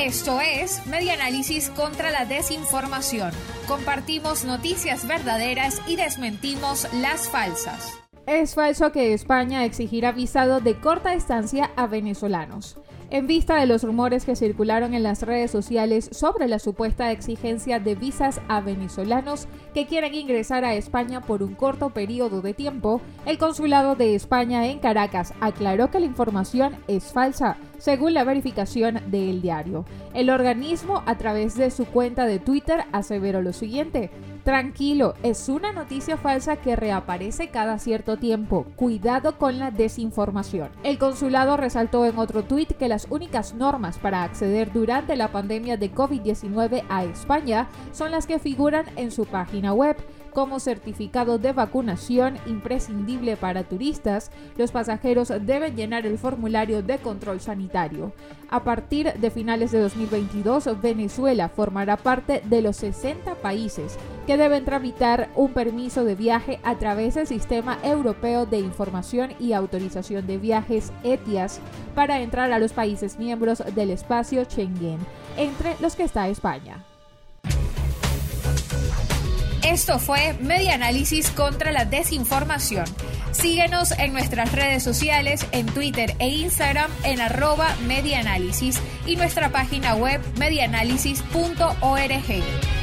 Esto es Media Análisis contra la Desinformación. Compartimos noticias verdaderas y desmentimos las falsas. Es falso que España exigirá visado de corta estancia a venezolanos. En vista de los rumores que circularon en las redes sociales sobre la supuesta exigencia de visas a venezolanos que quieren ingresar a España por un corto periodo de tiempo, el Consulado de España en Caracas aclaró que la información es falsa, según la verificación del diario. El organismo, a través de su cuenta de Twitter, aseveró lo siguiente. Tranquilo, es una noticia falsa que reaparece cada cierto tiempo. Cuidado con la desinformación. El consulado resaltó en otro tuit que las únicas normas para acceder durante la pandemia de COVID-19 a España son las que figuran en su página web como certificado de vacunación imprescindible para turistas, los pasajeros deben llenar el formulario de control sanitario. A partir de finales de 2022, Venezuela formará parte de los 60 países que deben tramitar un permiso de viaje a través del Sistema Europeo de Información y Autorización de Viajes ETIAS para entrar a los países miembros del espacio Schengen, entre los que está España. Esto fue Media Análisis contra la Desinformación. Síguenos en nuestras redes sociales, en Twitter e Instagram en arroba medianálisis y nuestra página web medianálisis.org.